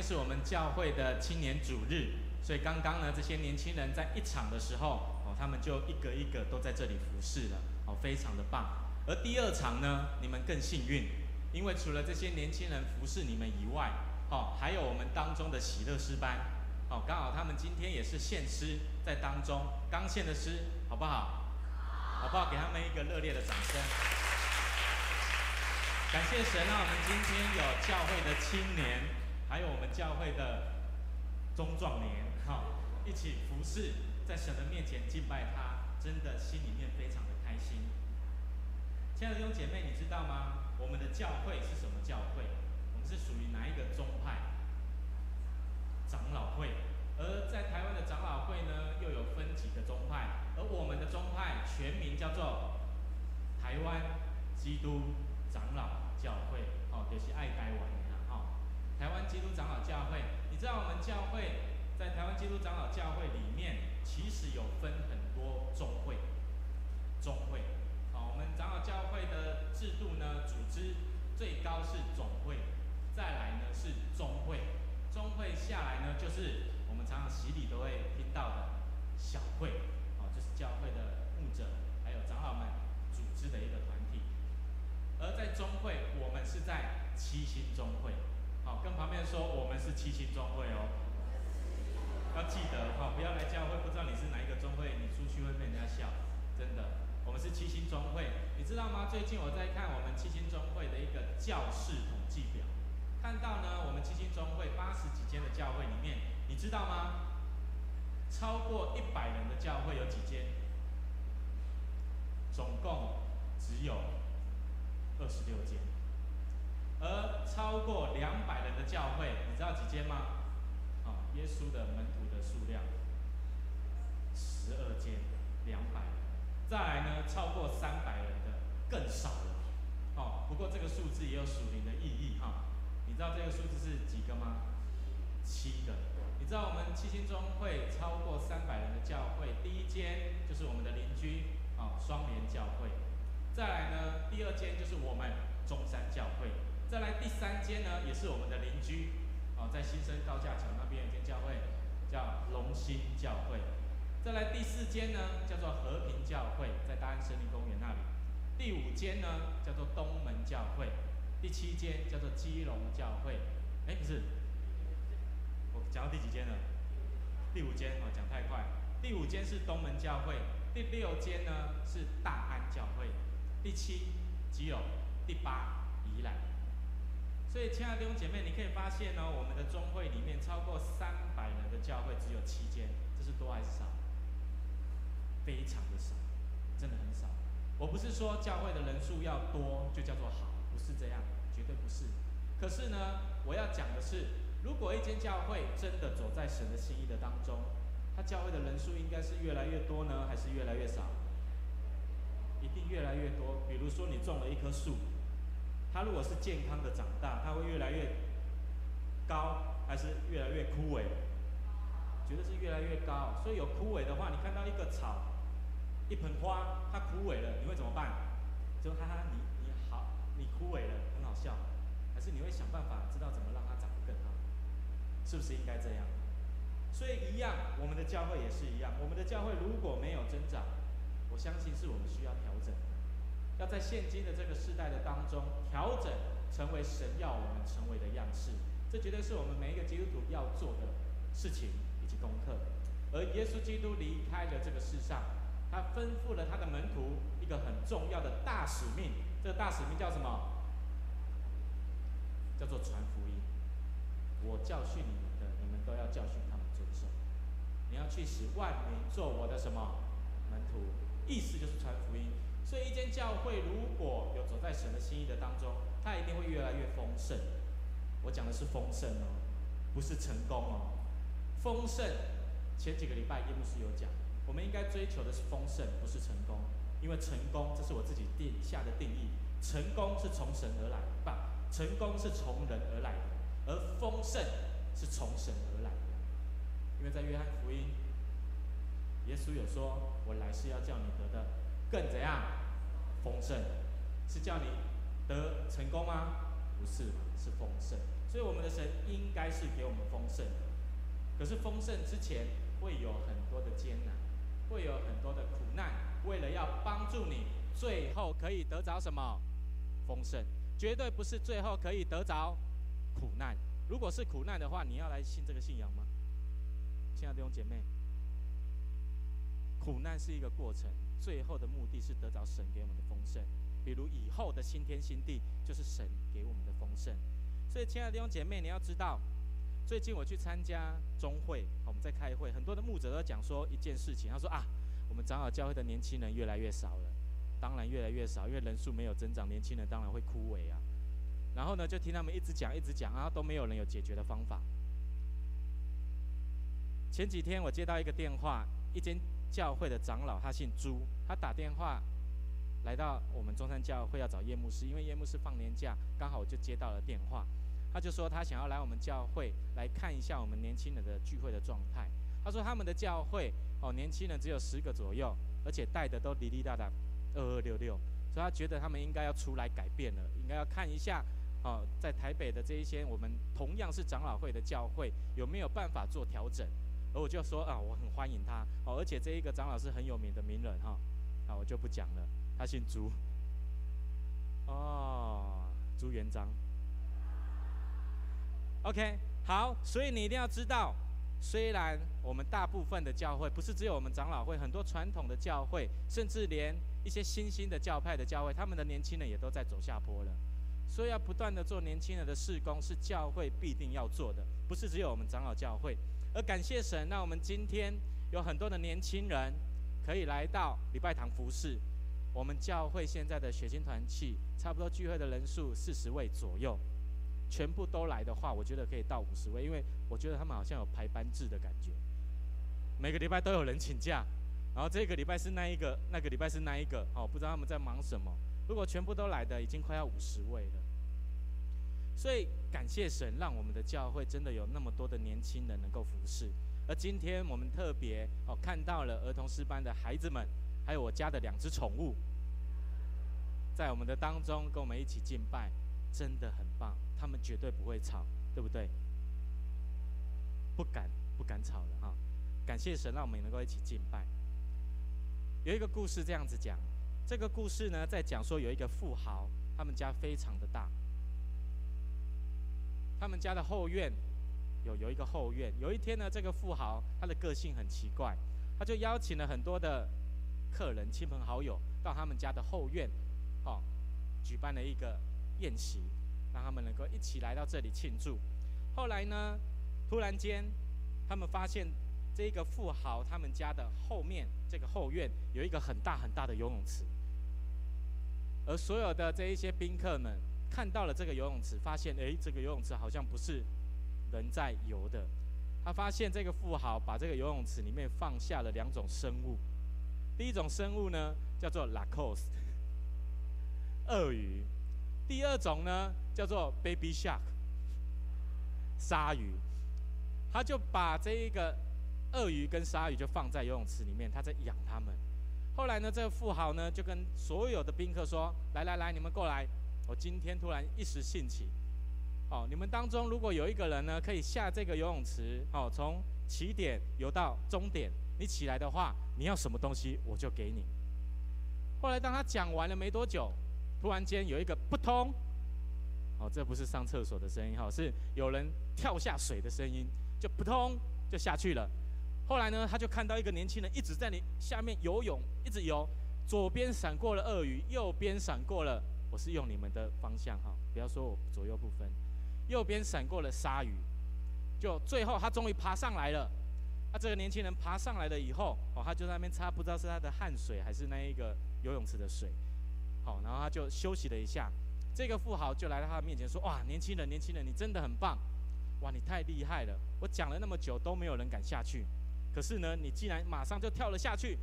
天是我们教会的青年主日，所以刚刚呢，这些年轻人在一场的时候，哦，他们就一个一个都在这里服侍了，哦，非常的棒。而第二场呢，你们更幸运，因为除了这些年轻人服侍你们以外，哦，还有我们当中的喜乐诗班，哦，刚好他们今天也是献诗在当中，刚献的诗，好不好？好不好？给他们一个热烈的掌声。感谢神让我们今天有教会的青年，还有我们教会的中壮年，哈，一起服侍，在神的面前敬拜他，真的心里面非常的开心。亲爱的弟兄姐妹，你知道吗？我们的教会是什么教会？我们是属于哪一个宗派？长老会。而在台湾的长老会呢，又有分几个宗派，而我们的宗派全名叫做台湾基督长老教会，哦，就是爱。基督长老教会，你知道我们教会在台湾基督长老教会里面，其实有分很多宗会，宗会，好，我们长老教会的制度呢，组织最高是总会，再来呢是中会，中会下来呢就是我们常常洗礼都会听到的小会，哦，就是教会的牧者还有长老们组织的一个团体。而在中会，我们是在七星中会，好，跟旁边说我们是七星中会哦，要记得哈，不要来教会不知道你是哪一个中会，你出去会被人家笑，真的，我们是七星中会，你知道吗？最近我在看我们七星中会的一个教士统计表，看到呢，我们七星中会八十几间的教会里面，你知道吗？超过一百人的教会有几间？总共只有。二十六间，而超过两百人的教会，你知道几间吗？啊、哦，耶稣的门徒的数量十二间，两百人。再来呢，超过三百人的更少了。哦，不过这个数字也有属灵的意义哈、你知道这个数字是几个吗？七个。你知道我们七星中会超过三百人的教会，第一间就是我们的邻居啊，双联教会。再来呢，第二间就是我们中山教会。再来第三间呢，也是我们的邻居，哦，在新生高架桥那边有一间教会，叫龙兴教会。再来第四间呢，叫做和平教会，在大安森林公园那里。第五间呢，叫做东门教会。第七间叫做基隆教会。哎，不是，我讲到第几间了？第五间，哦，讲太快。第五间是东门教会。第六间呢是大安教会。第七，基隆；第八，宜兰。所以，亲爱的弟兄姐妹，你可以发现呢、我们的中会里面超过三百人的教会只有七间，这是多还是少？非常的少，真的很少。我不是说教会的人数要多就叫做好，不是这样，绝对不是。可是呢，我要讲的是，如果一间教会真的走在神的心意的当中，他教会的人数应该是越来越多呢，还是越来越少？一定越来越多。比如说，你种了一棵树，它如果是健康的长大，它会越来越高，还是越来越枯萎？觉得是越来越高。所以有枯萎的话，你看到一个草，一盆花，它枯萎了，你会怎么办？就哈哈，你你好，你枯萎了，很好笑。还是你会想办法知道怎么让它长得更好？是不是应该这样？所以一样，我们的教会也是一样。我们的教会如果没有增长，我相信是我们需要调整，要在现今的这个时代的当中调整，成为神要我们成为的样式。这绝对是我们每一个基督徒要做的事情以及功课。而耶稣基督离开了这个世上，他吩咐了他的门徒一个很重要的大使命。这个大使命叫什么？叫做传福音。我教训你们的，你们都要教训他们遵守。你要去使万民做我的什么门徒？意思就是传福音，所以一间教会如果有走在神的心意的当中，它一定会越来越丰盛。我讲的是丰盛哦，不是成功哦。丰盛，前几个礼拜叶牧师有讲，我们应该追求的是丰盛，不是成功，因为成功这是我自己定下的定义，成功是从神而来，不，成功是从人而来的，而丰盛是从神而来的，因为在约翰福音。耶稣有说：“我来是要叫你得的更怎样丰盛，是叫你得成功吗？不是，是丰盛。所以我们的神应该是给我们丰盛。可是丰盛之前会有很多的艰难，会有很多的苦难，为了要帮助你，最后可以得着什么？丰盛，绝对不是最后可以得着苦难。如果是苦难的话，你要来信这个信仰吗？亲爱的弟兄姐妹，苦难是一个过程，最后的目的是得着神给我们的丰盛。比如以后的新天新地，就是神给我们的丰盛。所以，亲爱的弟兄姐妹，你要知道，最近我去参加中会，我们在开会，很多的牧者都讲说一件事情，他说啊，我们长老教会的年轻人越来越少了，当然越来越少，因为人数没有增长，年轻人当然会枯萎啊。然后呢，就听他们一直讲，一直讲，然后都没有人有解决的方法。前几天我接到一个电话，一间教会的长老，他姓朱，他打电话。来到我们中山教会要找叶牧师，因为叶牧师放年假，刚好我就接到了电话。他就说他想要来我们教会来看一下我们年轻人的聚会的状态。他说他们的教会哦，年轻人只有十个左右，而且带的都滴滴答答，二二六六，所以他觉得他们应该要出来改变了，应该要看一下哦，在台北的这一些我们同样是长老会的教会有没有办法做调整。而我就说啊，我很欢迎他哦，而且这一个长老是很有名的名人哈，好，我就不讲了。他姓朱，哦，朱元璋。OK，好，所以你一定要知道，虽然我们大部分的教会不是只有我们长老会，很多传统的教会，甚至连一些新兴的教派的教会，他们的年轻人也都在走下坡了。所以要不断的做年轻人的事工，是教会必定要做的，不是只有我们长老教会。而感谢神，那我们今天有很多的年轻人可以来到礼拜堂服侍。我们教会现在的血青团契，差不多聚会的人数四十位左右，全部都来的话，我觉得可以到五十位，因为我觉得他们好像有排班制的感觉，每个礼拜都有人请假，然后这个礼拜是那一个，那个礼拜是那一个，哦，不知道他们在忙什么。如果全部都来的，已经快要五十位了，所以感谢神，让我们的教会真的有那么多的年轻人能够服侍。而今天我们特别哦看到了儿童诗班的孩子们。还有我家的两只宠物，在我们的当中跟我们一起敬拜，真的很棒。他们绝对不会吵，对不对？不敢不敢吵了哈。感谢神，让我们能够一起敬拜。有一个故事这样子讲，这个故事呢，在讲说有一个富豪，他们家非常的大，他们家的后院有有一个后院。有一天呢，这个富豪他的个性很奇怪，他就邀请了很多的。客人、亲朋好友到他们家的后院，哦，举办了一个宴席，让他们能够一起来到这里庆祝。后来呢，突然间，他们发现这个富豪他们家的后面这个后院有一个很大很大的游泳池，而所有的这一些宾客们看到了这个游泳池，发现诶，这个游泳池好像不是人在游的。他发现这个富豪把这个游泳池里面放下了两种生物。第一种生物呢，叫做 Lacoste，鳄鱼；第二种呢，叫做 Baby Shark，鲨鱼。他就把这一个鳄鱼跟鲨鱼就放在游泳池里面，他在养它们。后来呢，这个富豪呢就跟所有的宾客说：“来来来，你们过来，我今天突然一时兴起，哦，你们当中如果有一个人呢，可以下这个游泳池，哦，从起点游到终点。”你起来的话，你要什么东西我就给你。后来当他讲完了没多久，突然间有一个扑通，哦，这不是上厕所的声音哈，是有人跳下水的声音，就扑通就下去了。后来呢，他就看到一个年轻人一直在你下面游泳，一直游，左边闪过了鳄鱼，右边闪过了，我是用你们的方向哈，不要说我左右不分，右边闪过了鲨鱼，就最后他终于爬上来了。他、这个年轻人爬上来了以后，哦，他就在那边擦，不知道是他的汗水还是那一个游泳池的水，好、然后他就休息了一下。这个富豪就来到他的面前说：“哇，年轻人，年轻人，你真的很棒，哇，你太厉害了！我讲了那么久都没有人敢下去，可是呢，你竟然马上就跳了下去，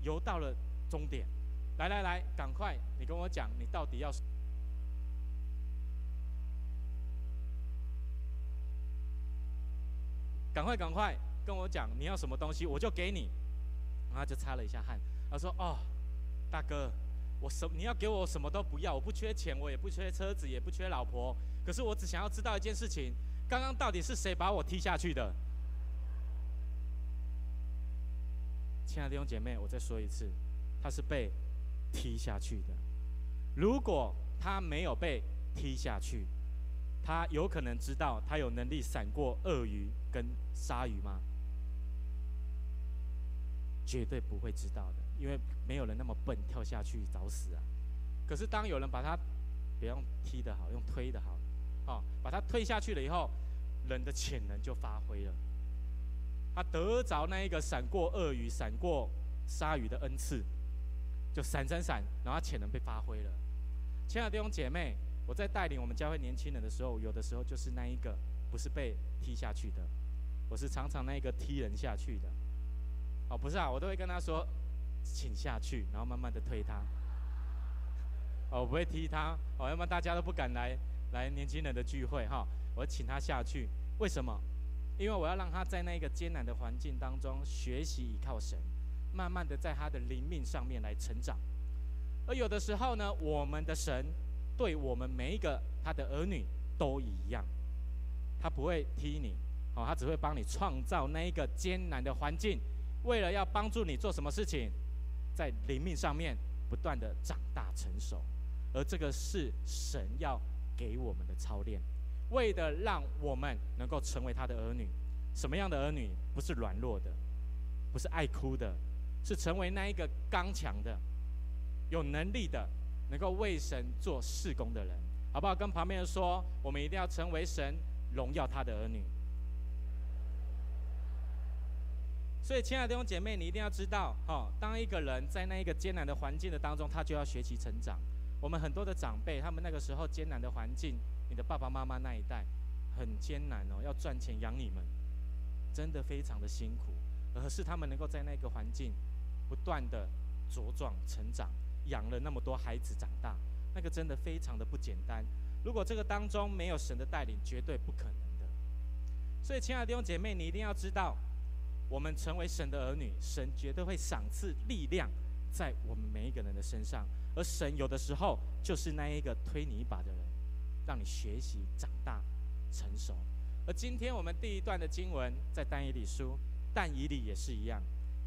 游到了终点。来来来，赶快，你跟我讲，你到底要……赶快，赶快！”跟我讲你要什么东西，我就给你。然后就擦了一下汗，他说：“哦，大哥，我什你要给我什么都不要，我不缺钱，我也不缺车子，也不缺老婆，可是我只想要知道一件事情：刚刚到底是谁把我踢下去的？亲爱的弟兄姐妹，我再说一次，他是被踢下去的。如果他没有被踢下去，他有可能知道他有能力闪过鳄鱼跟鲨鱼吗？绝对不会知道的，因为没有人那么笨跳下去找死啊。可是当有人把他，别用踢的好，用推的好，哦，把他推下去了以后，人的潜能就发挥了。他得着那一个闪过鳄鱼、闪过鲨鱼的恩赐，就闪闪闪，然后潜能被发挥了。亲爱的弟兄姐妹，我在带领我们教会年轻人的时候，有的时候就是那一个不是被踢下去的，我是常常那一个踢人下去的。哦，不是啊，我都会跟他说，请下去，然后慢慢的推他。哦，我不会踢他，哦，要不然大家都不敢来来年轻人的聚会哈。我请他下去，为什么？因为我要让他在那个艰难的环境当中学习依靠神，慢慢的在他的灵命上面来成长。而有的时候呢，我们的神对我们每一个他的儿女都一样，他不会踢你，哦，他只会帮你创造那一个艰难的环境，为了要帮助你做什么事情，在灵命上面不断的长大成熟。而这个是神要给我们的操练。为的让我们能够成为他的儿女，什么样的儿女？不是软弱的，不是爱哭的，是成为那一个刚强的、有能力的，能够为神做事工的人，好不好？跟旁边人说，我们一定要成为神荣耀他的儿女。所以，亲爱的弟兄姐妹，你一定要知道，哈，当一个人在那一个艰难的环境的当中，他就要学习成长。我们很多的长辈，他们那个时候艰难的环境。你的爸爸妈妈那一代很艰难哦，要赚钱养你们，真的非常的辛苦。而是他们能够在那个环境不断的茁壮成长，养了那么多孩子长大，那个真的非常的不简单。如果这个当中没有神的带领，绝对不可能的。所以，亲爱的弟兄姐妹，你一定要知道，我们成为神的儿女，神绝对会赏赐力量在我们每一个人的身上。而神有的时候就是那一个推你一把的人。让你学习长大成熟，而今天我们第一段的经文在但以理书，但以理也是一样，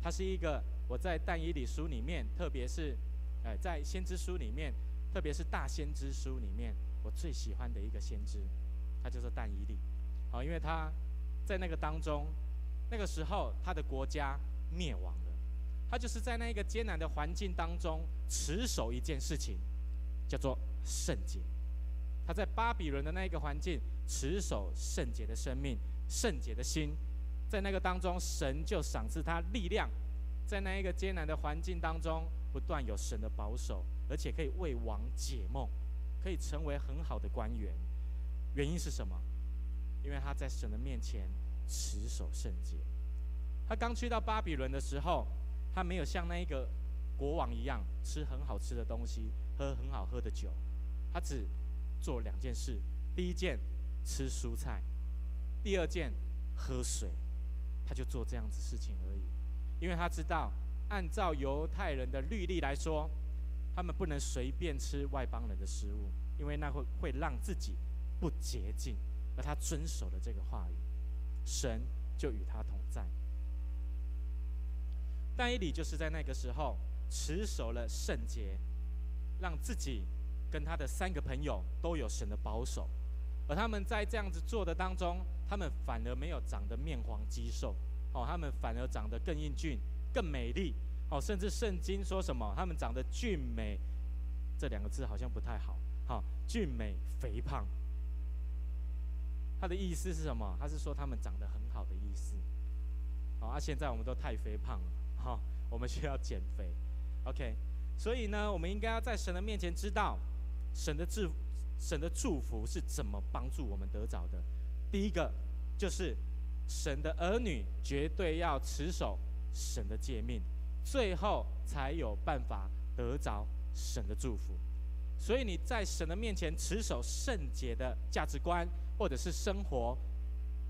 它是一个我在但以理书里面，特别是，呃，在先知书里面，特别是大先知书里面，我最喜欢的一个先知，他就是但以理，好，因为他在那个当中，那个时候他的国家灭亡了，他就是在那个艰难的环境当中持守一件事情，叫做圣洁。他在巴比伦的那一个环境，持守圣洁的生命、圣洁的心，在那个当中，神就赏赐他力量，在那一个艰难的环境当中，不断有神的保守，而且可以为王解梦，可以成为很好的官员。原因是什么？因为他在神的面前持守圣洁。他刚去到巴比伦的时候，他没有像那一个国王一样吃很好吃的东西，喝很好喝的酒，他只做两件事，第一件吃蔬菜，第二件喝水，他就做这样子事情而已。因为他知道，按照犹太人的律例来说，他们不能随便吃外邦人的食物，因为那会会让自己不洁净。而他遵守了这个话语，神就与他同在。但以理就是在那个时候持守了圣洁，让自己。跟他的三个朋友都有神的保守，而他们在这样子做的当中，他们反而没有长得面黄肌瘦，哦，他们反而长得更英俊、更美丽，哦，甚至圣经说什么，他们长得俊美，这两个字好像不太好，好，俊美肥胖，他的意思是什么？他是说他们长得很好的意思，好，啊，现在我们都太肥胖了，好，我们需要减肥，OK，所以呢，我们应该要在神的面前知道。神的祝，神的祝福是怎么帮助我们得着的？第一个就是神的儿女绝对要持守神的诫命，最后才有办法得着神的祝福。所以你在神的面前持守圣洁的价值观或者是生活，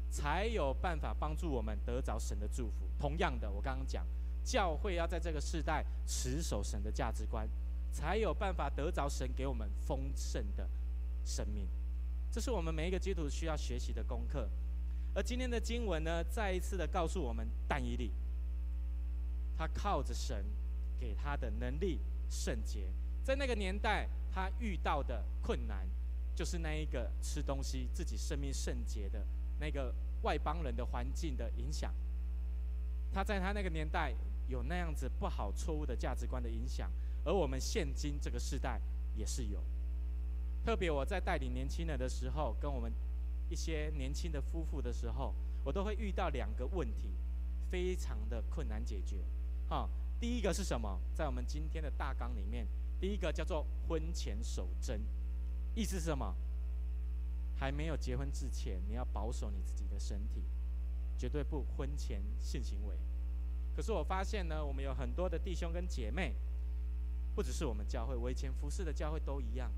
才有办法帮助我们得着神的祝福。同样的，我刚刚讲，教会要在这个世代持守神的价值观。才有办法得着神给我们丰盛的生命。这是我们每一个基督徒需要学习的功课。而今天的经文呢，再一次的告诉我们，但以理，他靠着神给他的能力圣洁，在那个年代，他遇到的困难，就是那一个吃东西自己生命圣洁的那个外邦人的环境的影响。他在他那个年代有那样子不好、错误的价值观的影响，而我们现今这个时代也是有。特别我在带领年轻人的时候，跟我们一些年轻的夫妇的时候，我都会遇到两个问题，非常的困难解决。哈，第一个是什么？在我们今天的大纲里面，第一个叫做婚前守贞，意思是什么？还没有结婚之前，你要保守你自己的身体，绝对不婚前性行为。可是我发现呢，我们有很多的弟兄跟姐妹，不只是我们教会，我以前服侍的教会都一样。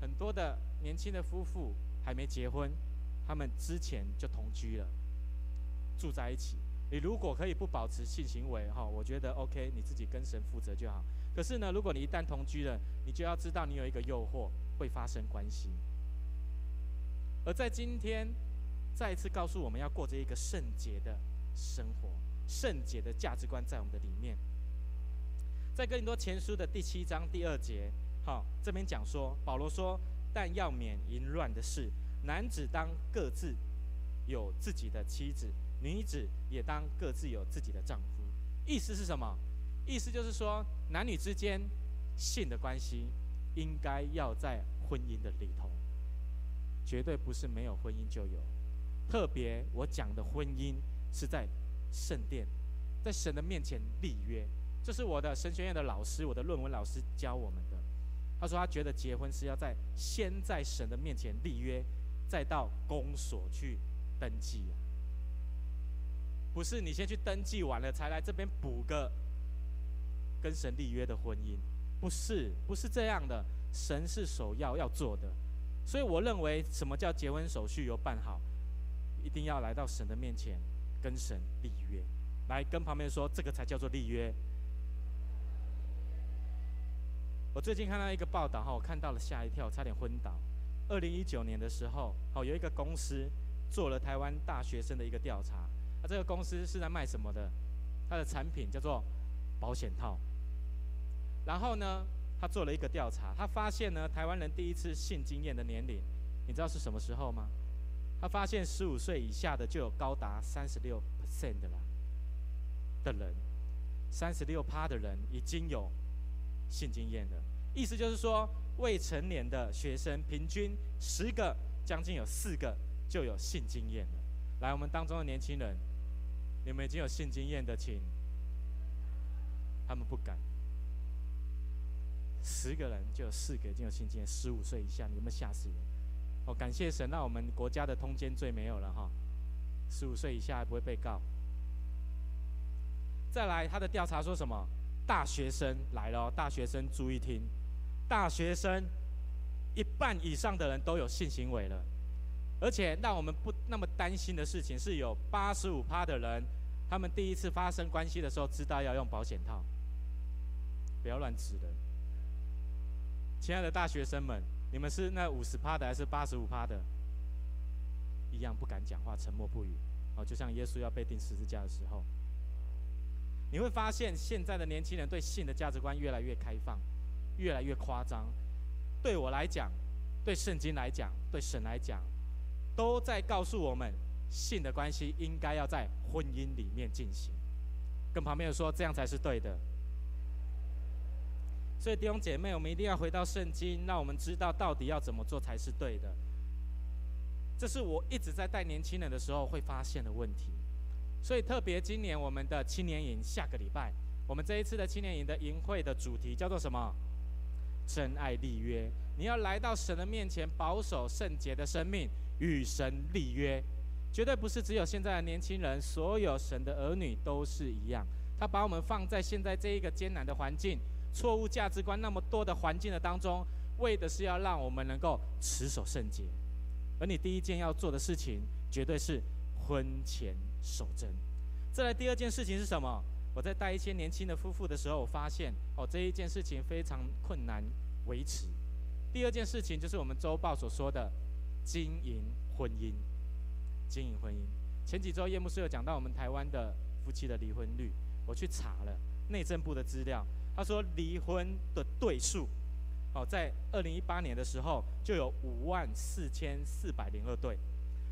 很多的年轻的夫妇还没结婚，他们之前就同居了，住在一起。你如果可以不保持性行为，哈，我觉得 OK，你自己跟神负责就好。可是呢，如果你一旦同居了，你就要知道你有一个诱惑会发生关系。而在今天，再一次告诉我们要过着一个圣洁的生活，圣洁的价值观在我们的里面。在哥林多前书的第七章第二节。好，这边讲说，保罗说，但要免淫乱的事，男子当各自有自己的妻子，女子也当各自有自己的丈夫。意思是什么？意思就是说，男女之间性的关系应该要在婚姻的里头，绝对不是没有婚姻就有。特别我讲的婚姻是在圣殿，在神的面前立约，这是我的神学院的老师，我的论文老师教我们。他说：“他觉得结婚是要在先在神的面前立约，再到公所去登记啊，不是你先去登记完了才来这边补个跟神立约的婚姻，不是，不是这样的。神是首要要做的，所以我认为什么叫结婚手续有办好，一定要来到神的面前跟神立约，来跟旁边说，这个才叫做立约。”我最近看到一个报道哈，我看到了吓一跳，差点昏倒。二零一九年的时候，好有一个公司做了台湾大学生的一个调查，那这个公司是在卖什么的？它的产品叫做保险套。然后呢，他做了一个调查，他发现呢，台湾人第一次性经验的年龄，你知道是什么时候吗？他发现十五岁以下的就有高达三十六 percent 的啦的人，三十六趴的人已经有性经验的。意思就是说，未成年的学生平均十个，将近有四个就有性经验了。来，我们当中的年轻人，你们已经有性经验的，请。他们不敢。十个人就有四个已经有性经验，十五岁以下，你们吓死人？哦，感谢神，那我们国家的通奸罪没有了哈，十五岁以下还不会被告。再来，他的调查说什么？大学生来了，大学生注意听。大学生一半以上的人都有性行为了，而且让我们不那么担心的事情是有八十五趴的人，他们第一次发生关系的时候知道要用保险套，不要乱指人。亲爱的大学生们，你们是那五十趴的还是八十五趴的？一样不敢讲话，沉默不语。哦，就像耶稣要被钉十字架的时候，你会发现现在的年轻人对性的价值观越来越开放。越来越夸张，对我来讲，对圣经来讲，对神来讲，都在告诉我们，性的关系应该要在婚姻里面进行。跟旁边人说，这样才是对的。所以弟兄姐妹，我们一定要回到圣经，让我们知道到底要怎么做才是对的。这是我一直在带年轻人的时候会发现的问题。所以特别今年我们的青年营，下个礼拜，我们这一次的青年营的营会的主题叫做什么？真爱立约，你要来到神的面前，保守圣洁的生命，与神立约，绝对不是只有现在的年轻人，所有神的儿女都是一样。他把我们放在现在这一个艰难的环境、错误价值观那么多的环境的当中，为的是要让我们能够持守圣洁。而你第一件要做的事情，绝对是婚前守贞。再来第二件事情是什么？我在带一些年轻的夫妇的时候，我发现哦，这一件事情非常困难维持。第二件事情就是我们周报所说的经营婚姻，经营婚姻。前几周叶牧师有讲到我们台湾的夫妻的离婚率，我去查了内政部的资料，他说离婚的对数，哦，在二零一八年的时候就有五万四千四百零二对，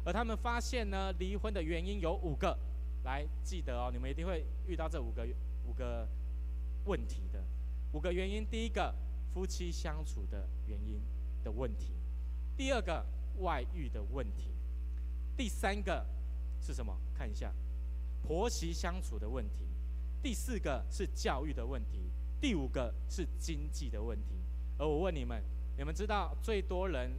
而他们发现呢，离婚的原因有五个。来记得哦，你们一定会遇到这五个五个问题的五个原因。第一个，夫妻相处的原因的问题；第二个，外遇的问题；第三个是什么？看一下，婆媳相处的问题；第四个是教育的问题；第五个是经济的问题。而我问你们，你们知道最多人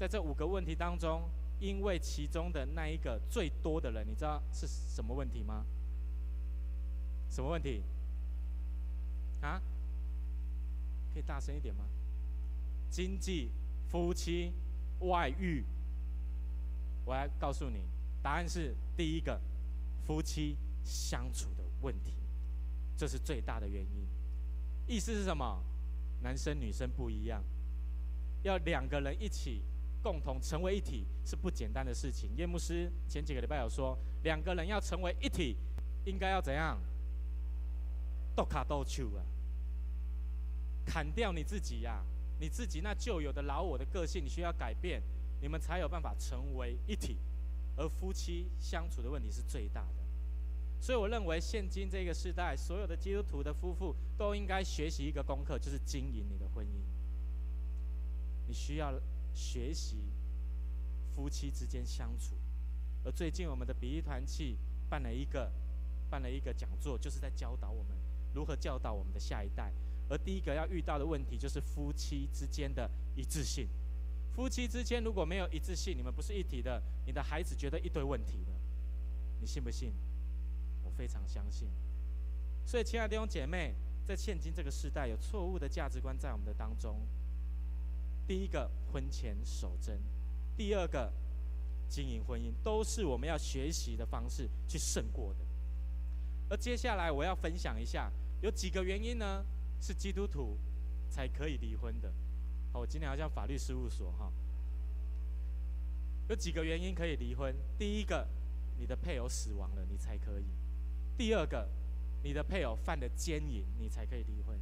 在这五个问题当中，因为其中的那一个最多的人，你知道是什么问题吗？什么问题？啊？可以大声一点吗？经济、夫妻、外遇。我来告诉你，答案是第一个，夫妻相处的问题，这是最大的原因。意思是什么？男生女生不一样，要两个人一起。共同成为一体是不简单的事情。叶牧师前几个礼拜有说，两个人要成为一体，应该要怎样？斗卡斗球啊！砍掉你自己呀、你自己那旧有的老我的个性，你需要改变，你们才有办法成为一体。而夫妻相处的问题是最大的，所以我认为现今这个时代，所有的基督徒的夫妇都应该学习一个功课，就是经营你的婚姻。你需要。学习夫妻之间相处，而最近我们的比喻团契办了一个办了一个讲座，就是在教导我们如何教导我们的下一代。而第一个要遇到的问题就是夫妻之间的一致性。夫妻之间如果没有一致性，你们不是一体的，你的孩子觉得一堆问题的，你信不信？我非常相信。所以，亲爱的弟兄姐妹，在现今这个时代，有错误的价值观在我们的当中。第一个婚前守贞，第二个经营婚姻，都是我们要学习的方式去胜过的。而接下来我要分享一下，有几个原因呢，是基督徒才可以离婚的。好，我今天好像法律事务所哈，有几个原因可以离婚。第一个，你的配偶死亡了，你才可以；第二个，你的配偶犯了奸淫，你才可以离婚。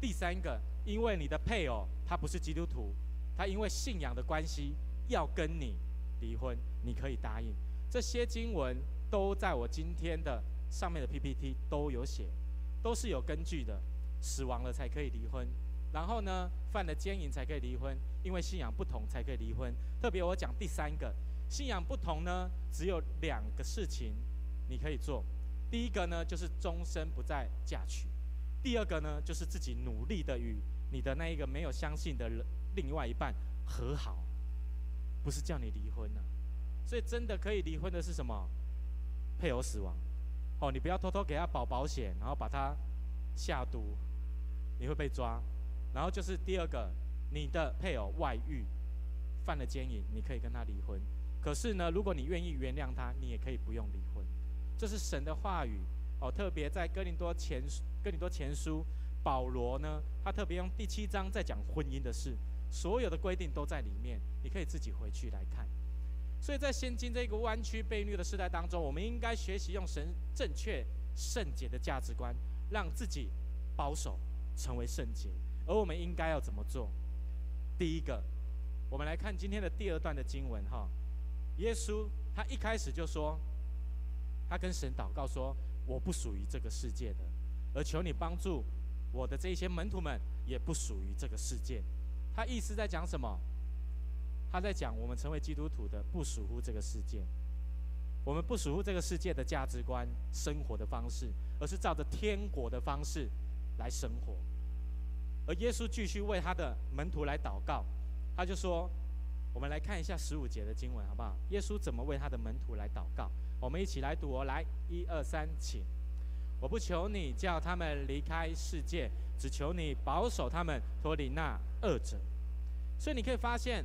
第三个，因为你的配偶他不是基督徒，他因为信仰的关系要跟你离婚，你可以答应。这些经文都在我今天的上面的 PPT 都有写，都是有根据的。死亡了才可以离婚，然后呢，犯了奸淫才可以离婚，因为信仰不同才可以离婚。特别我讲第三个，信仰不同呢，只有两个事情你可以做。第一个呢，就是终身不再嫁娶。第二个呢，就是自己努力的与你的那一个没有相信的人另外一半和好，不是叫你离婚呢、所以真的可以离婚的是什么？配偶死亡，哦，你不要偷偷给他保保险，然后把他下毒，你会被抓。然后就是第二个，你的配偶外遇，犯了奸淫，你可以跟他离婚。可是呢，如果你愿意原谅他，你也可以不用离婚。这是神的话语。哦，特别在哥林多前哥林多前书，保罗呢，他特别用第七章在讲婚姻的事，所有的规定都在里面，你可以自己回去来看。所以在现今这个弯曲悖逆的时代当中，我们应该学习用神正确圣洁的价值观，让自己保守成为圣洁。而我们应该要怎么做？第一个，我们来看今天的第二段的经文哈，耶稣他一开始就说，他跟神祷告说。我不属于这个世界的，而求你帮助我的这些门徒们，也不属于这个世界。他意思在讲什么？他在讲我们成为基督徒的不属乎这个世界，我们不属乎这个世界的价值观、生活的方式，而是照着天国的方式来生活。而耶稣继续为他的门徒来祷告，他就说：“我们来看一下十五节的经文，好不好？耶稣怎么为他的门徒来祷告？”我们一起来读哦，来，一二三，请。我不求你叫他们离开世界，只求你保守他们脱离那恶者。所以你可以发现，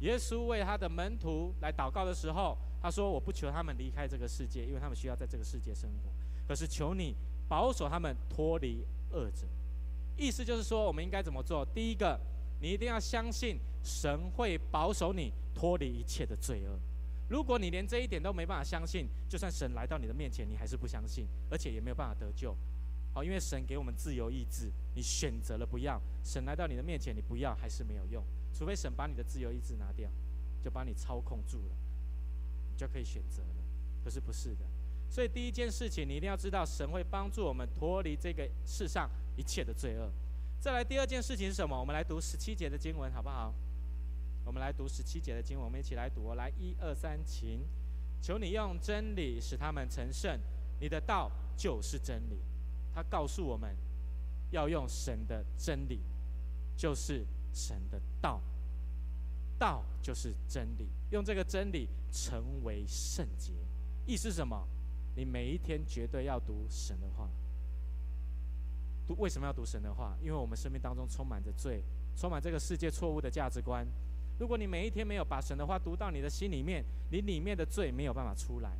耶稣为他的门徒来祷告的时候，他说：“我不求他们离开这个世界，因为他们需要在这个世界生活。可是求你保守他们脱离恶者。意思就是说，我们应该怎么做？第一个，你一定要相信神会保守你脱离一切的罪恶。如果你连这一点都没办法相信，就算神来到你的面前，你还是不相信，而且也没有办法得救。好，因为神给我们自由意志，你选择了不要，神来到你的面前，你不要还是没有用，除非神把你的自由意志拿掉，就把你操控住了，你就可以选择了。可是不是的，所以第一件事情，你一定要知道，神会帮助我们脱离这个世上一切的罪恶。再来，第二件事情是什么？我们来读十七节的经文，好不好？我们来读十七节的经文，我们一起来读哦。来，一二三，请，求你用真理使他们成圣，你的道就是真理。他告诉我们，要用神的真理，就是神的道，道就是真理，用这个真理成为圣洁。意思是什么？你每一天绝对要读神的话。读为什么要读神的话？因为我们生命当中充满着罪，充满这个世界错误的价值观。如果你每一天没有把神的话读到你的心里面，你里面的罪没有办法出来，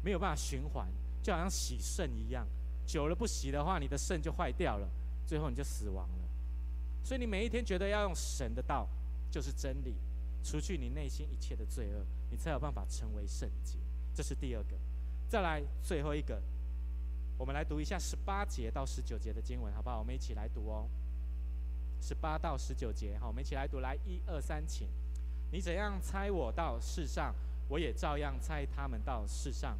没有办法循环，就好像洗肾一样。久了不洗的话，你的肾就坏掉了，最后你就死亡了。所以你每一天觉得要用神的道，就是真理，除去你内心一切的罪恶，你才有办法成为圣洁。这是第二个。再来最后一个，我们来读一下十八节到十九节的经文，好不好？我们一起来读哦。十八到十九节，好，我们一起来读。来，一二三，请。你怎样差我到世上，我也照样差他们到世上。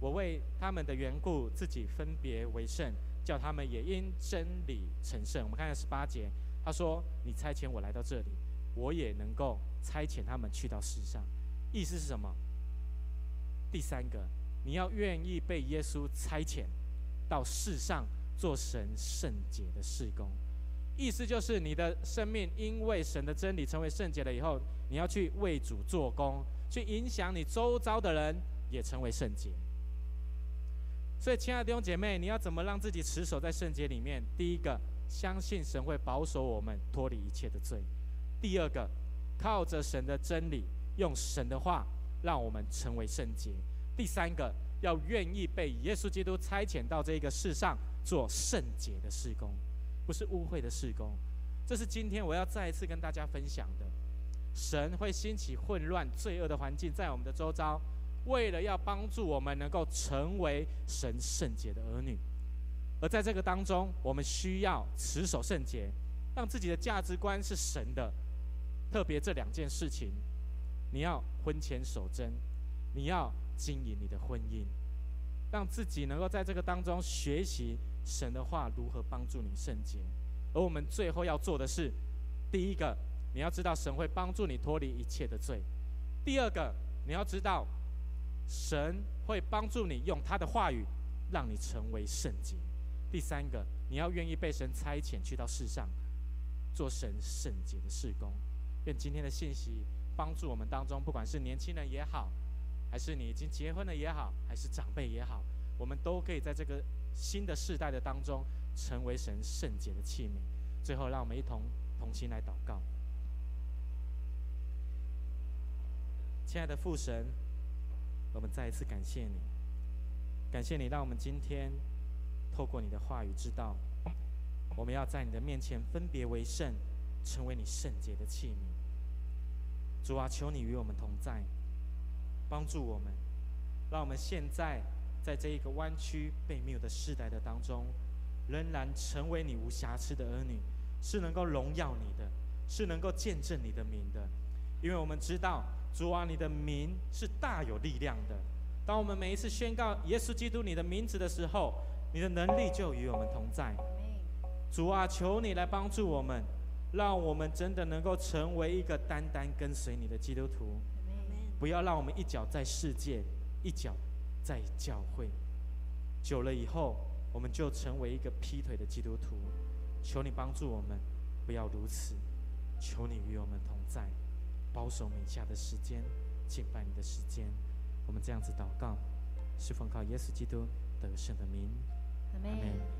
我为他们的缘故，自己分别为圣，叫他们也因真理成圣。我们看看十八节，他说：“你差遣我来到这里，我也能够差遣他们去到世上。”意思是什么？第三个，你要愿意被耶稣差遣到世上做神圣洁的事工。意思就是你的生命因为神的真理成为圣洁了以后，你要去为主做工，去影响你周遭的人也成为圣洁。所以，亲爱的弟兄姐妹，你要怎么让自己持守在圣洁里面？第一个，相信神会保守我们脱离一切的罪；第二个，靠着神的真理，用神的话让我们成为圣洁；第三个，要愿意被耶稣基督差遣到这个世上做圣洁的施工，不是污秽的事工。这是今天我要再一次跟大家分享的：神会兴起混乱、罪恶的环境在我们的周遭。为了要帮助我们能够成为神圣洁的儿女，而在这个当中，我们需要持守圣洁，让自己的价值观是神的。特别这两件事情，你要婚前守贞，你要经营你的婚姻，让自己能够在这个当中学习神的话如何帮助你圣洁。而我们最后要做的是，第一个，你要知道神会帮助你脱离一切的罪；第二个，你要知道。神会帮助你用他的话语，让你成为圣洁。第三个，你要愿意被神差遣去到世上，做神圣洁的事工。愿今天的信息帮助我们当中，不管是年轻人也好，还是你已经结婚了也好，还是长辈也好，我们都可以在这个新的世代的当中，成为神圣洁的器皿。最后，让我们一同同心来祷告。亲爱的父神。我们再一次感谢你，感谢你让我们今天透过你的话语知道，我们要在你的面前分别为圣，成为你圣洁的器皿。主啊，求你与我们同在，帮助我们，让我们现在在这一个弯曲悖谬的世代的当中，仍然成为你无瑕疵的儿女，是能够荣耀你的，是能够见证你的名的，因为我们知道。主啊，你的名是大有力量的。当我们每一次宣告耶稣基督你的名字的时候，你的能力就与我们同在。主啊，求你来帮助我们，让我们真的能够成为一个单单跟随你的基督徒。不要让我们一脚在世界，一脚在教会。久了以后，我们就成为一个劈腿的基督徒。求你帮助我们，不要如此。求你与我们同在。保守每下的时间，敬拜你的时间，我们这样子祷告，是奉靠耶稣基督得胜的名，阿门。